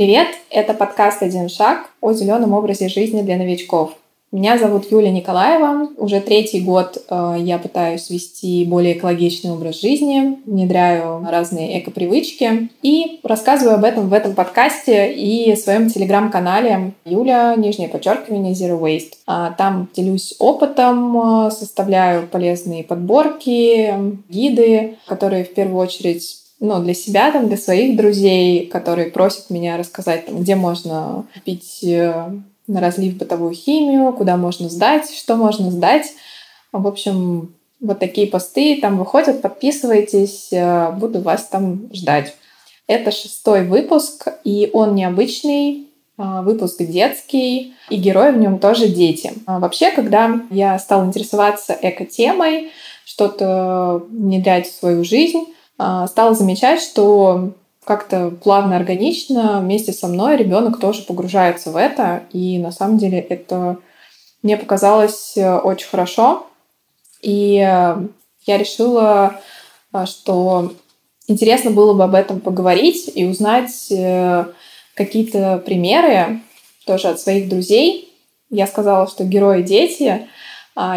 Привет! Это подкаст «Один шаг» о зеленом образе жизни для новичков. Меня зовут Юлия Николаева. Уже третий год э, я пытаюсь вести более экологичный образ жизни, внедряю разные экопривычки и рассказываю об этом в этом подкасте и в своем телеграм-канале Юля, нижнее подчеркивание, Zero Waste. А, там делюсь опытом, э, составляю полезные подборки, гиды, которые в первую очередь ну, для себя, там, для своих друзей, которые просят меня рассказать, там, где можно купить э, на разлив бытовую химию, куда можно сдать, что можно сдать. В общем, вот такие посты там выходят, подписывайтесь, э, буду вас там ждать. Это шестой выпуск, и он необычный, э, выпуск детский, и герои в нем тоже дети. А вообще, когда я стала интересоваться эко-темой, что-то внедрять в свою жизнь, стала замечать, что как-то плавно, органично вместе со мной ребенок тоже погружается в это. И на самом деле это мне показалось э, очень хорошо. И э, я решила, э, что интересно было бы об этом поговорить и узнать какие-то примеры тоже от своих друзей. Я сказала, что герои дети — а,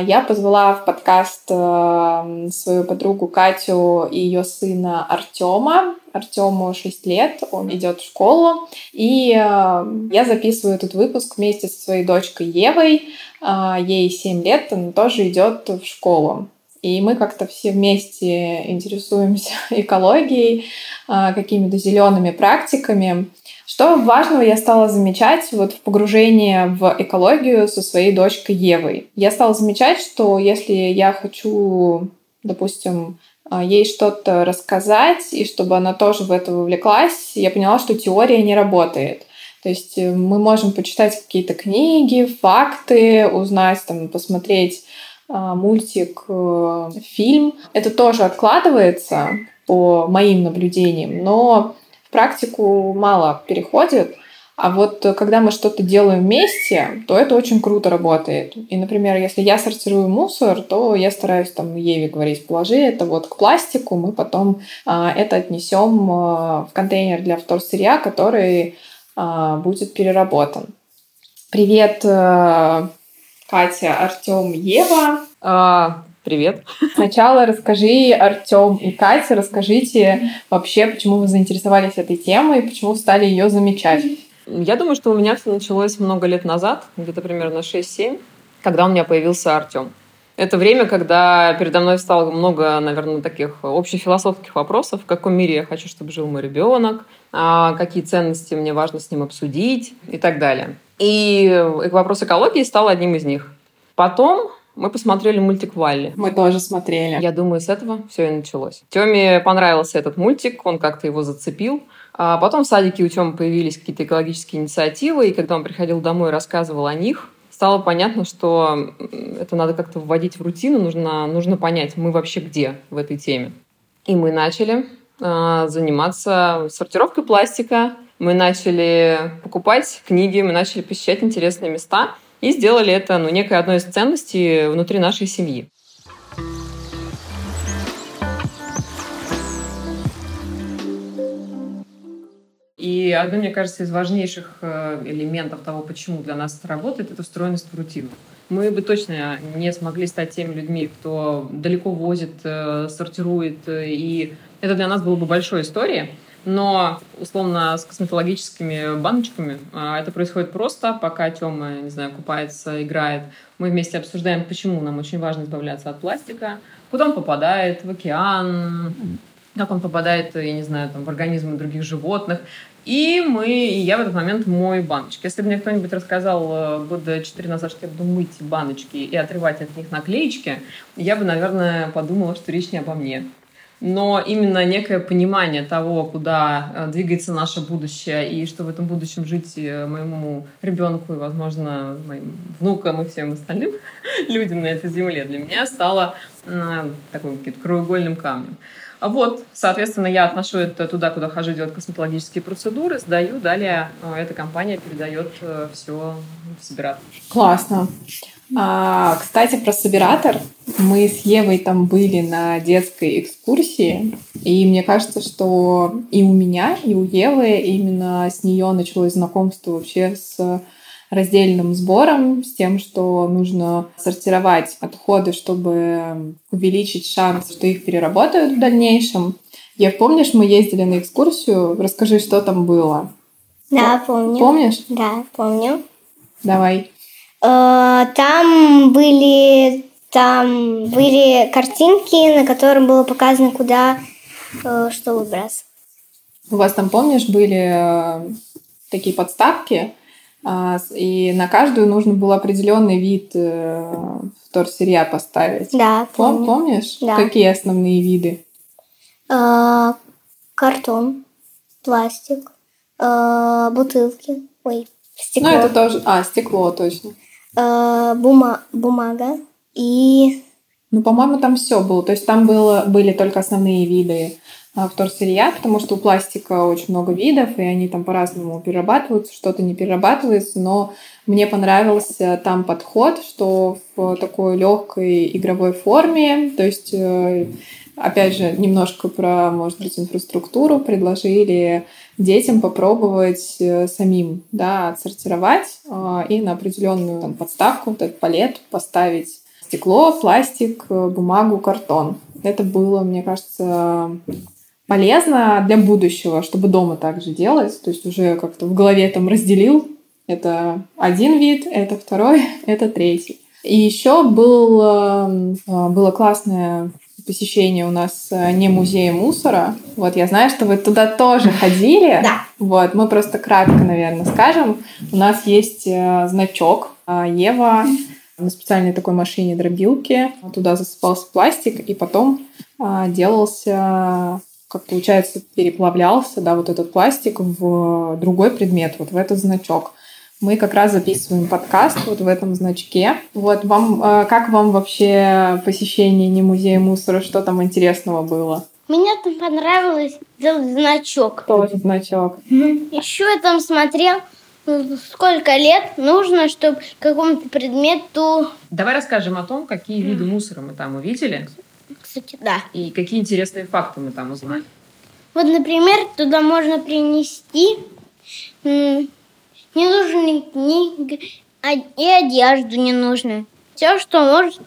я позвала в подкаст эм, свою подругу Катю и ее сына Артема. Артему 6 лет, он идет в школу. И эм, я записываю этот выпуск вместе со своей дочкой Евой. А, ей 7 лет, она тоже идет в школу. И мы как-то все вместе интересуемся экологией, а, какими-то зелеными практиками. Что важного я стала замечать вот в погружении в экологию со своей дочкой Евой? Я стала замечать, что если я хочу, допустим, а, ей что-то рассказать, и чтобы она тоже в это вовлеклась, я поняла, что теория не работает. То есть э, мы можем почитать какие-то книги, факты, узнать, там, посмотреть а, мультик, э, фильм. Это тоже откладывается по моим наблюдениям, но практику мало переходит. А вот э, когда мы что-то делаем вместе, то это очень круто работает. И, например, если я сортирую мусор, то я стараюсь там Еве говорить, положи это вот к пластику, мы потом а, это отнесем а, в контейнер для вторсырья, который а, будет переработан. Привет, а, Катя, Артем, Ева. А, Привет. Сначала расскажи, Артем и Катя, расскажите вообще, почему вы заинтересовались этой темой и почему стали ее замечать. Я думаю, что у меня все началось много лет назад, где-то примерно 6-7, когда у меня появился Артем. Это время, когда передо мной стало много, наверное, таких общефилософских вопросов, в каком мире я хочу, чтобы жил мой ребенок, а какие ценности мне важно с ним обсудить и так далее. И вопрос экологии стал одним из них. Потом мы посмотрели мультик Валли. Мы тоже смотрели. Я думаю, с этого все и началось. Теме понравился этот мультик, он как-то его зацепил. А потом в садике у Тёмы появились какие-то экологические инициативы, и когда он приходил домой и рассказывал о них, стало понятно, что это надо как-то вводить в рутину, нужно, нужно понять, мы вообще где в этой теме. И мы начали э, заниматься сортировкой пластика, мы начали покупать книги, мы начали посещать интересные места и сделали это ну, некой одной из ценностей внутри нашей семьи. И одно, мне кажется, из важнейших э, элементов того, почему для нас это работает, это встроенность в рутину. Мы бы точно не смогли стать теми людьми, кто далеко возит, э, сортирует, э, и это для нас было бы большой историей. Но, условно, с косметологическими баночками а, это происходит просто, пока Тёма, не знаю, купается, играет. Мы вместе обсуждаем, почему нам очень важно избавляться от пластика, куда он попадает, в океан, как он попадает, я не знаю, там, в организмы других животных. И мы, и я в этот момент мою баночки. Если бы мне кто-нибудь рассказал э, года четыре назад, что я буду мыть баночки и отрывать от них наклеечки, я бы, наверное, подумала, что речь не обо мне но именно некое понимание того, куда э, двигается наше будущее и что в этом будущем жить э, моему ребенку и, возможно, моим внукам и всем остальным людям на этой земле для меня стало э, таким краеугольным камнем. А вот, соответственно, я отношу это туда, куда хожу делать косметологические процедуры, сдаю, далее эта компания передает все в собирательство. Классно. А, кстати, про Собиратор. Мы с Евой там были на детской экскурсии, и мне кажется, что и у меня, и у Евы именно с нее началось знакомство вообще с раздельным сбором, с тем, что нужно сортировать отходы, чтобы увеличить шанс, что их переработают в дальнейшем. Я помнишь, мы ездили на экскурсию. Расскажи, что там было. Да, помню. Помнишь? Да, помню. Давай. Э, Там были там были картинки, на которых было показано, куда э, что выбрасывать. У вас там, помнишь, были э, такие подставки, а, и на каждую нужно было определенный вид вторсырья поставить. Да, Пом- помню. Помнишь, Да. какие основные виды? Э, Картон, пластик, э, бутылки, ой, стекло, Ну, это тоже... А, стекло, точно. Э, бума- бумага и Ну, по-моему, там все было. То есть там было, были только основные виды а, вторсырья, потому что у пластика очень много видов, и они там по-разному перерабатываются, что-то не перерабатывается, но мне понравился там подход, что в такой легкой игровой форме, то есть э, опять же, немножко про, может быть, инфраструктуру предложили детям попробовать э, самим, да, отсортировать э, и на определенную там, подставку, вот этот палет поставить стекло, пластик, э, бумагу, картон. Это было, мне кажется, полезно для будущего, чтобы дома также делать. То есть уже как-то в голове там разделил. Это один вид, это второй, это третий. И еще был, было классное посещение у нас э, не музея мусора. Вот я знаю, что вы туда тоже ходили. Да. Вот, мы просто кратко, наверное, скажем. У нас есть э, значок э, Ева на специальной такой машине дробилки. Туда засыпался пластик, и потом делался, как получается, переплавлялся, да, вот этот пластик в другой предмет, вот в этот значок. Мы как раз записываем подкаст вот в этом значке. Вот вам, а, как вам вообще посещение не музея мусора, что там интересного было? Мне там понравилось делать значок. Тоже значок. Еще я там смотрел, ну, сколько лет нужно, чтобы какому-то предмету... Давай расскажем о том, какие виды мусора мы там увидели Кстати, да. и какие интересные факты мы там узнали. Вот, например, туда можно принести... Не нужно ни книг, а- и одежду не нужно. Все, что может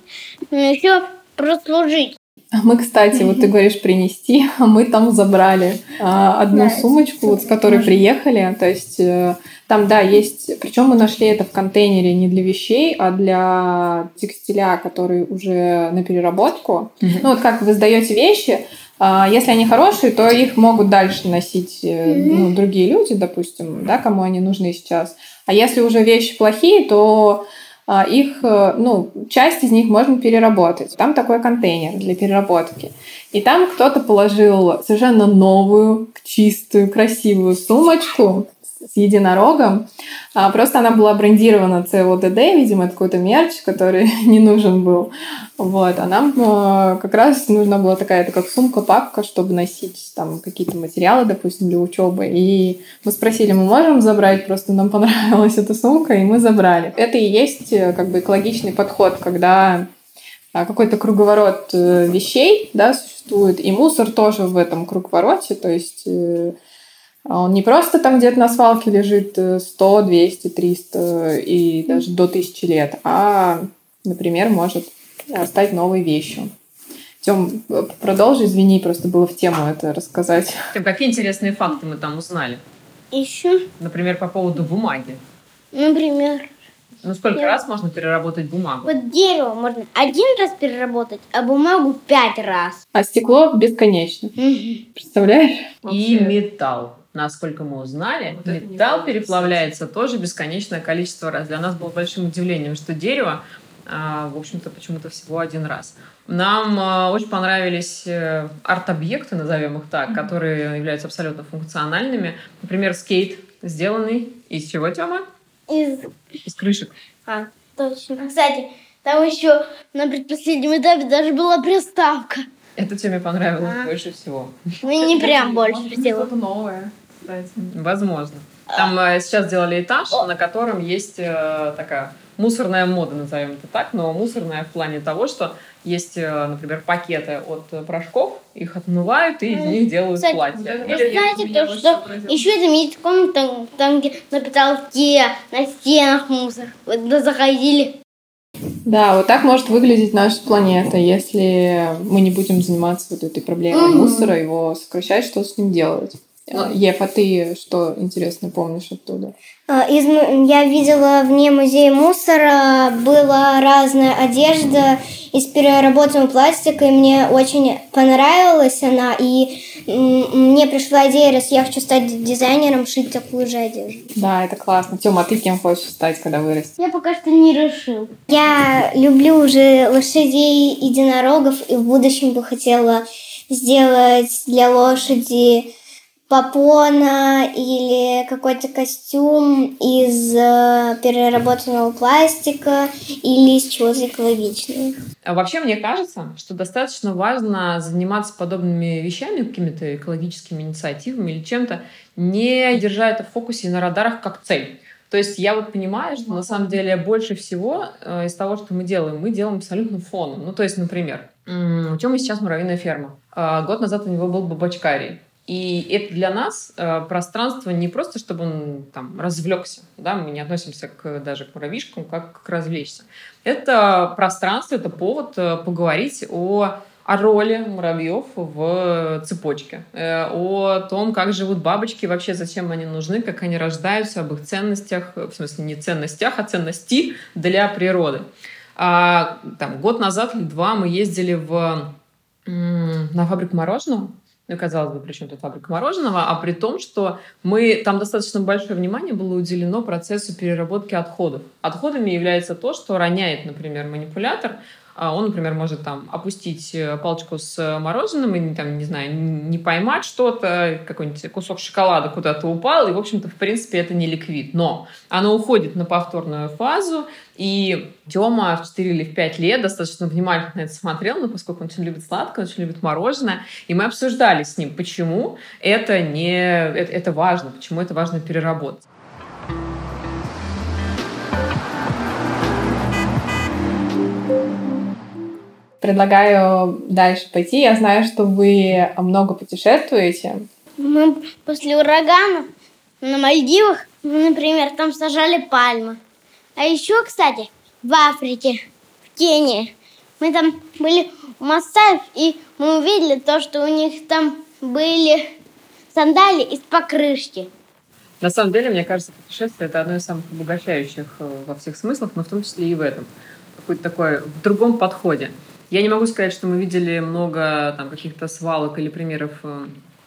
еще прослужить. А Мы, кстати, вот ты говоришь принести, а мы там забрали а, одну Да, сумочку, вот с которой приехали. То есть э, там, да, есть... Причем мы нашли это в контейнере не для вещей, а для текстиля, который уже на переработку. Ну вот как вы сдаете вещи, если они хорошие, то их могут дальше носить э, ну, другие люди, допустим, да, кому они нужны сейчас. А если уже вещи плохие, то а, их, э, ну, часть из них можно переработать. Там такой контейнер для переработки. И там кто-то положил совершенно новую, чистую, красивую сумочку с единорогом. А, Просто она была брендирована ЦОДД, видимо, это какой-то мерч, который не нужен был. Вот. А нам э, как раз нужна была такая это как сумка-папка, чтобы носить там какие-то материалы, допустим, для учебы. И мы спросили, мы можем забрать? Просто нам понравилась эта сумка, и мы забрали. Это и есть э, как бы экологичный подход, когда а, какой-то круговорот э, вещей да, существует, и мусор тоже в этом круговороте, то есть э, он не просто там где-то на свалке лежит э, 100, 200, 300 и даже до 1000 лет, а, например, может э, стать новой вещью. Тем, продолжи, извини, просто было в тему это рассказать. Тем, какие интересные факты мы там узнали? Еще, Например, по поводу бумаги. например, Ну, сколько Я- раз можно переработать бумагу? вот дерево можно один раз переработать, а бумагу пять раз. А стекло бесконечно. Представляешь? И металл. Насколько мы узнали, Вот металл переплавляется тоже бесконечное количество раз. Для нас было большим удивлением, что дерево, а, в общем-то, почему-то всего один раз. Нам а, очень понравились э, арт-объекты, назовем их так, которые являются абсолютно функциональными. Например, скейт, сделанный из чего, Тёма? Из... Из крышек. А, точно. Кстати, там еще на предпоследнем этапе даже была приставка. Это Тёме понравилось А. больше всего. Ну, не прям больше всего. новое, кстати. Возможно. Там э, сейчас сделали этаж, О. на котором есть э, такая мусорная мода, назовем это так, но мусорная в плане того, что есть, э, например, пакеты от порошков, их отмывают и из них делают Кстати, платье. Вы знаете, то, что еще там есть комната, там, где на потолке, на стенах мусор. Вот туда заходили. Да, вот так может выглядеть наша планета, если мы не будем заниматься вот этой проблемой Мгм. мусора, его сокращать, что с ним делать. Ну. Ев, а ты что интересно помнишь оттуда? А, Из, я видела вне музея мусора была разная одежда из переработанного пластика, и мне очень понравилась она, и мне пришла идея, раз я хочу стать дизайнером, шить такую же одежду. Да, это классно. Тёма, а ты кем хочешь стать, когда вырастешь? Я пока что не решил. Я люблю уже лошадей, единорогов, и в будущем бы хотела сделать для лошади попона или какой-то костюм из э, переработанного пластика или из чего-то экологичного. А Вообще, мне кажется, что достаточно важно заниматься подобными вещами, какими-то экологическими инициативами или чем-то, не держа это в фокусе и на радарах как цель. То есть я вот понимаю, что на самом деле больше всего э, из того, что мы делаем, мы делаем абсолютно фоном. Ну, то есть, например, у Тёмы сейчас муравьиная ферма. А, Год назад у него был бабачкарий. И это для нас э, пространство не просто, чтобы он там развлекся, да, мы не относимся к, даже к муравьишкам как к развлечься. Это пространство, это повод э, поговорить о, о роли муравьев в цепочке, э, о том, как живут бабочки, вообще зачем они нужны, как они рождаются, об их ценностях, в смысле не ценностях, а ценности для природы. А, там, год назад или два мы ездили в, на фабрику мороженого, ну, казалось бы, при чем тут фабрика мороженого, а при том, что мы, там достаточно большое внимание было уделено процессу переработки отходов. Отходами является то, что роняет, например, манипулятор, он, например, может там опустить э, палочку с мороженым и, там, не знаю, не поймать что-то, какой-нибудь кусок шоколада куда-то упал, и, в общем-то, в принципе, это не ликвид. Но оно уходит на повторную фазу, и Тёма в 4 или в 5 лет достаточно внимательно на это смотрел, но поскольку он очень любит сладкое, очень любит мороженое, и мы обсуждали с ним, почему это не это, это важно, почему это важно переработать. Предлагаю дальше пойти. Я знаю, что вы много путешествуете. Мы после урагана на Мальдивах, например, там сажали пальмы. А еще, кстати, в Африке, в Кении, мы там были у Масаев, и мы увидели то, что у них там были сандали из покрышки. На самом деле, мне кажется, путешествие — это одно из самых обогащающих э, во всех смыслах, но в том числе и в этом. Какой-то такой, в другом подходе. Я не могу сказать, что мы видели много там, каких-то свалок или примеров э,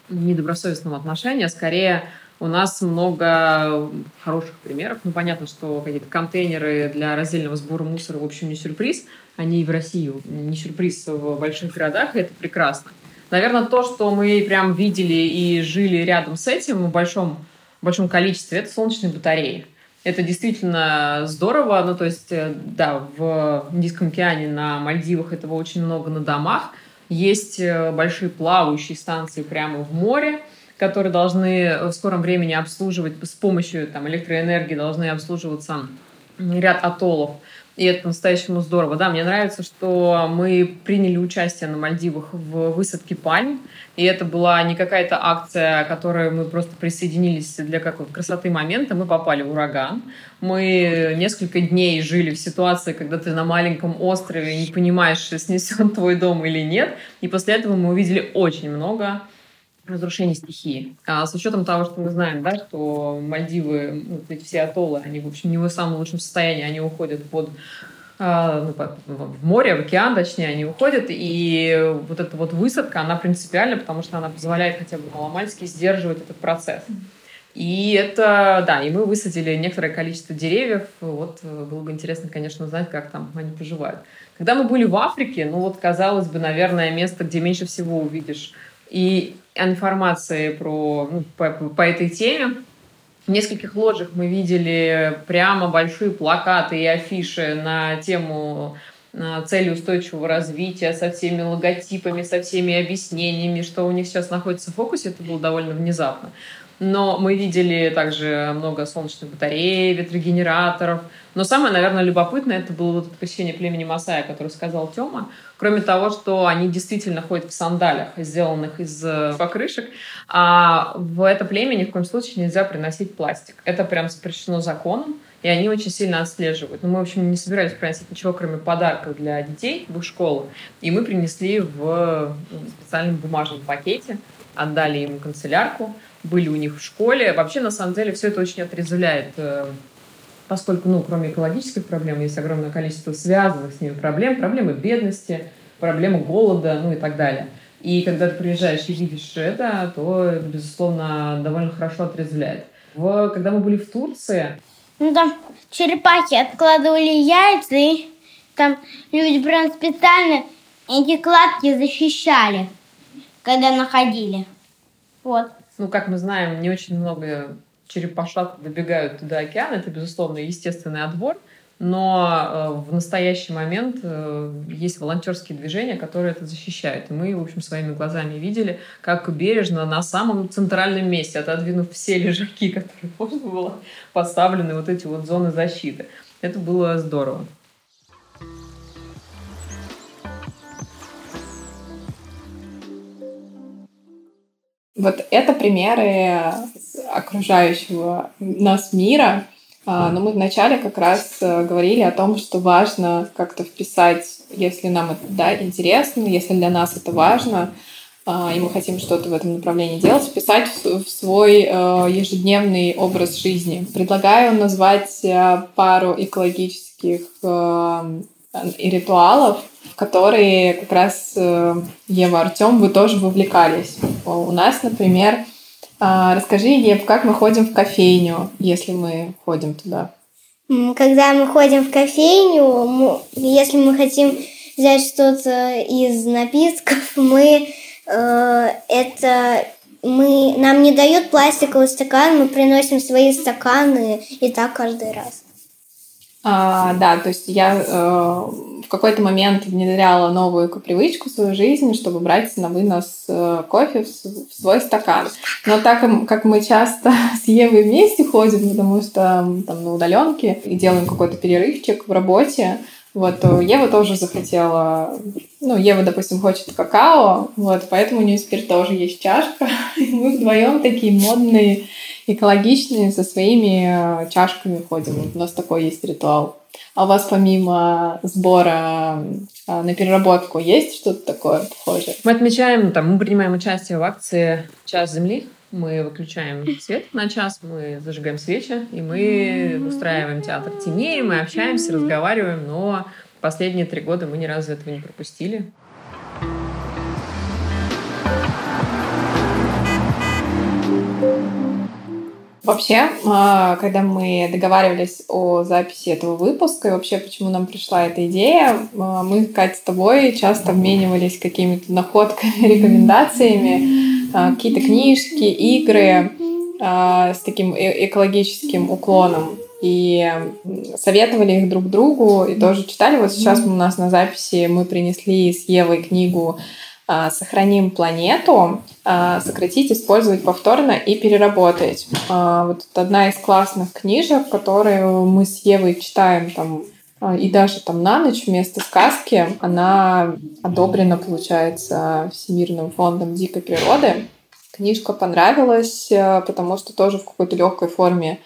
недобросовестного отношения. Скорее, у нас много хороших примеров. Ну, понятно, что какие-то контейнеры для раздельного сбора мусора, в общем, не сюрприз. Они и в России не сюрприз в больших городах, и это прекрасно. Наверное, то, что мы прям видели и жили рядом с этим в большом, в большом количестве, это солнечные батареи. Это действительно здорово. Ну, то есть, э, да, в Индийском океане, на Мальдивах этого очень много на домах. Есть э, большие плавающие станции прямо в море, которые должны в скором времени обслуживать с помощью там, электроэнергии, должны обслуживаться ряд атоллов. И это по-настоящему здорово. Да, мне нравится, что мы приняли участие на Мальдивах в высадке пальм. И это была не какая-то акция, которой мы просто присоединились для какой-то красоты момента. Мы попали в ураган. Мы несколько дней жили в ситуации, когда ты на маленьком острове не понимаешь, снесен твой дом или нет. И после этого мы увидели очень много разрушений стихии. А с учетом того, что мы знаем, да, что Мальдивы, ну, эти все атоллы, они, в общем, не в самом лучшем состоянии, они уходят под а, ну, по- в море, в океан, точнее, они уходят, и вот эта вот высадка, она принципиальна, потому что она позволяет хотя бы маломальски сдерживать этот процесс. И это, да, и мы высадили некоторое количество деревьев. Вот э, было бы интересно, конечно, узнать, как там они поживают. Когда мы были в Африке, ну вот, казалось бы, наверное, место, где меньше всего увидишь и информации про, ну, по, по этой теме. В нескольких ложах мы видели прямо большие плакаты и афиши на тему э, цели устойчивого развития со всеми логотипами, со всеми объяснениями, что у них сейчас находится в фокусе. Это было довольно внезапно. Но мы видели также много солнечных батарей, ветрогенераторов. Но самое, наверное, любопытное это было вот посещение племени Масая, который сказал Тёма. Кроме того, что они действительно ходят в сандалях, сделанных из э, покрышек, а в это племя ни в коем случае нельзя приносить пластик. Это прям запрещено законом, и они очень сильно отслеживают. Но мы, в общем, не собирались приносить ничего, кроме подарков для детей в их школу. И мы принесли в ну, специальном бумажном пакете, отдали им канцелярку, были у них в школе. Вообще, на самом деле, все это очень отрезвляет, э, поскольку, ну, кроме экологических проблем, есть огромное количество связанных с ними проблем, проблемы бедности, проблемы голода, ну и так далее. И когда ты приезжаешь и видишь это, то, безусловно, довольно хорошо отрезвляет. В, когда мы были в Турции... Ну, там черепахи откладывали яйца, и там люди прям специально эти кладки защищали, когда находили. Вот. Ну, как мы знаем, не очень много черепашат добегают до океана. Это, безусловно, естественный отбор. Но э, в настоящий момент э, есть волонтерские движения, которые это защищают. И мы, в общем, своими глазами видели, как бережно на самом центральном месте, отодвинув все лежаки, которые можно было, поставлены вот эти вот зоны защиты. Это было здорово. Вот это примеры окружающего нас мира. А, но мы вначале как раз э, говорили о том, что важно как-то вписать, если нам это да, интересно, если для нас это важно, а, и мы хотим что-то в этом направлении делать, вписать в свой э, ежедневный образ жизни. Предлагаю назвать э, пару экологических и ритуалов, в которые как раз Ева, Артем, вы тоже вовлекались. У нас, например, а, расскажи, Ев, как мы ходим в кофейню, если мы ходим туда? Когда мы ходим в кофейню, если мы хотим взять что-то из напитков, мы э, это мы нам не дают пластиковый стакан, мы приносим свои стаканы и так каждый раз. А, да, то есть я э, в какой-то момент внедряла новую привычку в свою жизнь, чтобы брать на вынос э, кофе в, свой стакан. Но так как мы часто с Евой вместе ходим, потому что там на удаленке и делаем какой-то перерывчик в работе, вот, то Ева тоже захотела, ну, Ева, допустим, хочет какао, вот, поэтому у нее теперь тоже есть чашка, и мы вдвоем такие модные экологичные, со своими э, чашками ходим. У нас такой есть ритуал. А у вас помимо сбора э, на переработку есть что-то такое похожее? Мы отмечаем, там, мы принимаем участие в акции «Час земли». Мы выключаем свет на час, мы зажигаем свечи, и мы устраиваем театр теней, мы общаемся, разговариваем, но последние три года мы ни разу этого не пропустили. Вообще, а, когда мы договаривались о записи этого выпуска и вообще почему нам пришла эта идея, а, мы, Катя, с тобой часто обменивались какими-то находками, рекомендациями, какие-то книжки, игры с таким э, экологическим уклоном и советовали их друг другу и тоже читали. Вот сейчас у нас на записи мы принесли с Евой книгу а, сохраним планету, а, сократить, использовать повторно и переработать. А, вот одна из классных книжек, которую мы с Евой читаем там и даже там на ночь вместо сказки она одобрена, получается, Всемирным фондом дикой природы. Книжка понравилась, потому что тоже в какой-то легкой форме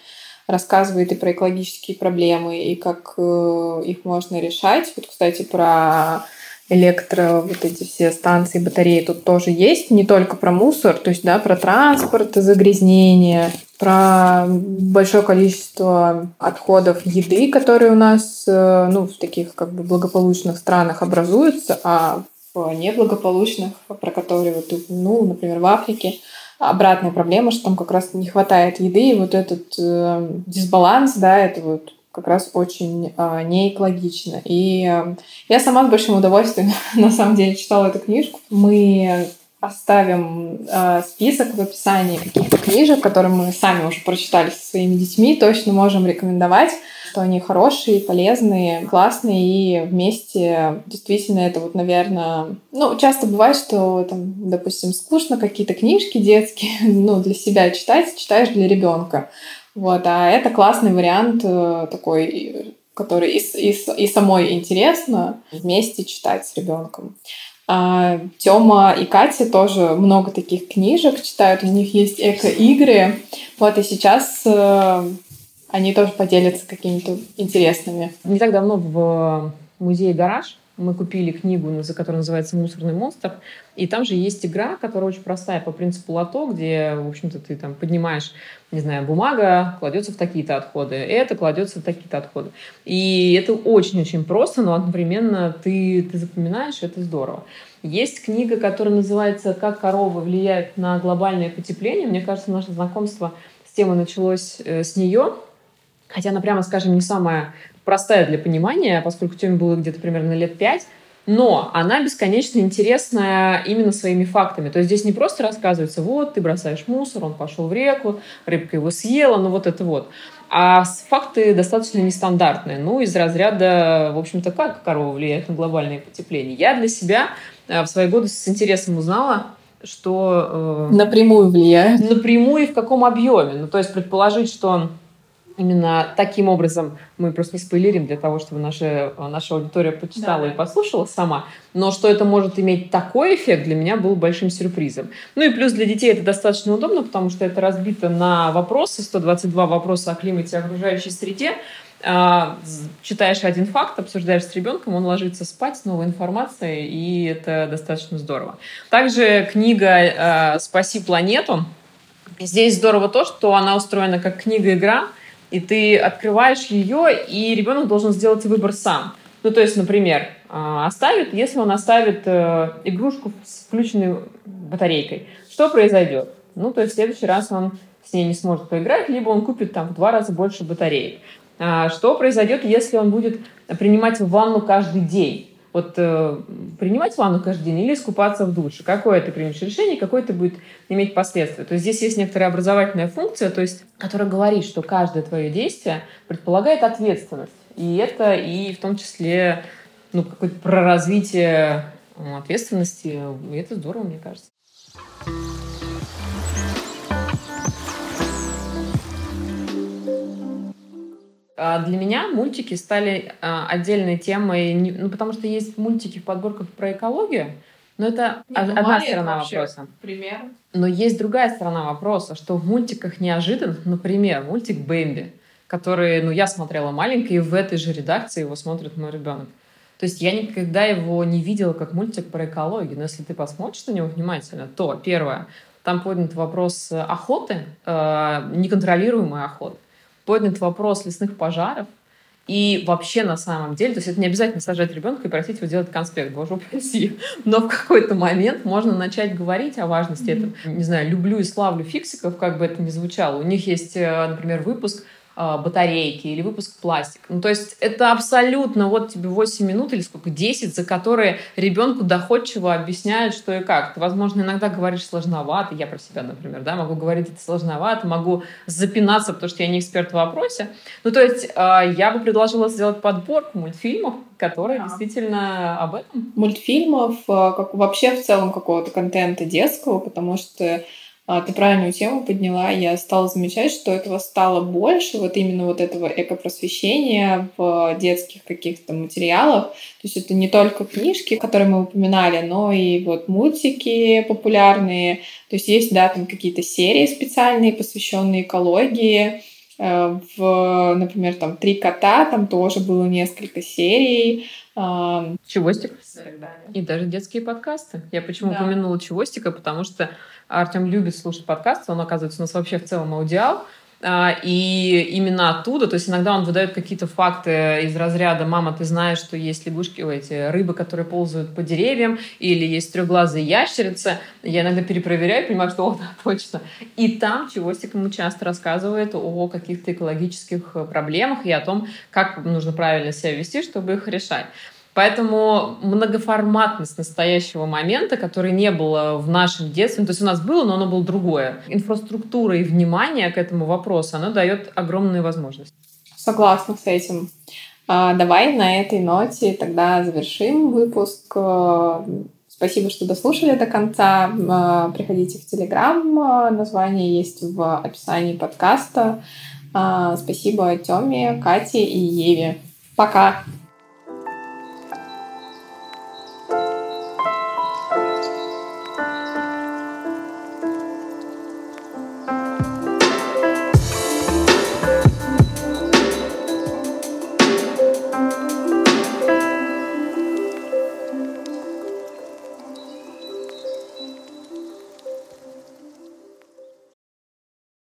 рассказывает и про экологические проблемы, и как э, их можно решать. Вот, кстати, про электро, вот эти все станции, батареи тут тоже есть, не только про мусор, то есть, да, про транспорт, загрязнение, про большое количество отходов еды, которые у нас, э, ну, в таких как бы благополучных странах образуются, а в неблагополучных, про которые вот, ну, например, в Африке, обратная проблема, что там как раз не хватает еды, и вот этот э, дисбаланс, да, это вот как раз очень э, неэкологично. И э, я сама с большим удовольствием, на самом деле, читала эту книжку. Мы оставим э, список в описании каких-то книжек, которые мы сами уже прочитали со своими детьми, точно можем рекомендовать, что они хорошие, полезные, классные, и вместе действительно это вот, наверное, ну, часто бывает, что там, допустим, скучно какие-то книжки детские, ну, для себя читать, читаешь для ребенка. Вот, а это классный вариант э, такой, который и, и, и самой интересно вместе читать с ребенком. А, Тёма и Катя тоже много таких книжек читают, у них есть эко-игры. Вот и сейчас э, они тоже поделятся какими-то интересными. Не так давно в музее «Гараж» мы купили книгу, за которой называется «Мусорный монстр», и там же есть игра, которая очень простая по принципу лото, где, в общем-то, ты там поднимаешь, не знаю, бумага кладется в такие-то отходы, это кладется в такие-то отходы. И это очень-очень просто, но одновременно ты, ты запоминаешь, это здорово. Есть книга, которая называется «Как коровы влияют на глобальное потепление». Мне кажется, наше знакомство с темой началось э, с нее, хотя она, прямо скажем, не самая простая для понимания, поскольку теме было где-то примерно лет пять, но она бесконечно интересная именно своими фактами. То есть здесь не просто рассказывается, вот, ты бросаешь мусор, он пошел в реку, рыбка его съела, ну вот это вот. А факты достаточно нестандартные. Ну, из разряда, в общем-то, как корова влияет на глобальное потепление. Я для себя э, в свои годы с интересом узнала, что... Э, напрямую влияет. Напрямую и в каком объеме. Ну, то есть предположить, что Именно таким образом мы просто не спойлерим для того, чтобы наша, наша аудитория почитала да. и послушала сама. Но что это может иметь такой эффект, для меня был большим сюрпризом. Ну и плюс для детей это достаточно удобно, потому что это разбито на вопросы, 122 вопроса о климате и окружающей среде. А, читаешь один факт, обсуждаешь с ребенком, он ложится спать с новой информацией, и это достаточно здорово. Также книга «Спаси планету». Здесь здорово то, что она устроена как книга-игра, и ты открываешь ее, и ребенок должен сделать выбор сам. Ну, то есть, например, а, оставит, если он оставит э, игрушку с включенной батарейкой, что произойдет? Ну, то есть в следующий раз он с ней не сможет поиграть, либо он купит там в два раза больше батареек. А, что произойдет, если он будет принимать ванну каждый день? Вот э, принимать ванну каждый день или искупаться в душе. Какое ты примешь решение, какое это будет иметь последствия. То есть здесь есть некоторая образовательная функция, то есть, которая говорит, что каждое твое действие предполагает ответственность. И это и в том числе ну, какое-то проразвитие ответственности. И это здорово, мне кажется. Для меня мультики стали а, отдельной темой, ну, потому что есть мультики в подборках про экологию, но это Нет, ну, одна сторона вопроса. Пример. Но есть другая сторона вопроса, что в мультиках неожиданных, например, мультик «Бэмби», который, ну, я смотрела маленький, и в этой же редакции его смотрит мой ребенок. То есть я никогда его не видела как мультик про экологию. Но если ты посмотришь на него внимательно, то, первое, там поднят вопрос охоты, э, неконтролируемой охоты поднят вопрос лесных пожаров, и вообще на самом деле, то есть это не обязательно сажать ребенка и просить его делать конспект, боже упаси. Но в какой-то момент можно начать говорить о важности этого. Не знаю, люблю и славлю фиксиков, как бы это ни звучало. У них есть, э, например, выпуск батарейки или выпуск пластика. Ну, то есть это абсолютно вот тебе 8 минут или сколько, 10, за которые ребенку доходчиво объясняют, что и как. Ты, возможно, иногда говоришь сложновато, я про себя, например, да, могу говорить это сложновато, могу запинаться, потому что я не эксперт в вопросе. Ну, то есть а, я бы предложила сделать подборку мультфильмов, которые да. действительно об этом. Мультфильмов, а, как вообще в целом какого-то контента детского, потому что а, ты правильную тему подняла. Я стала замечать, что этого стало больше, вот именно вот этого экопросвещения в детских каких-то материалах. То есть это не только книжки, которые мы упоминали, но и вот мультики популярные. То есть есть, да, там какие-то серии специальные, посвященные экологии. Э, в, например, там «Три кота», там тоже было несколько серий. Чевостик. И даже детские подкасты. Я почему да. упомянула Чевостика, потому что Артем любит слушать подкасты, он, оказывается, у нас вообще в целом аудиал. А, и именно оттуда, то есть иногда он выдает какие-то факты из разряда «мама, ты знаешь, что есть лягушки, эти рыбы, которые ползают по деревьям, или есть трехглазые ящерицы». Я иногда перепроверяю, понимаю, что «о, да, точно». И там Чевостик ему часто рассказывает о каких-то экологических проблемах и о том, как нужно правильно себя вести, чтобы их решать. Поэтому многоформатность настоящего момента, который не было в нашем детстве, ну, то есть у нас было, но оно было другое. Инфраструктура и внимание к этому вопросу, оно дает огромные возможности. Согласна с этим. А, давай на этой ноте тогда завершим выпуск. Спасибо, что дослушали до конца. А, приходите в Телеграм. А, название есть в описании подкаста. Спасибо Тёме, Кате и Еве. Пока!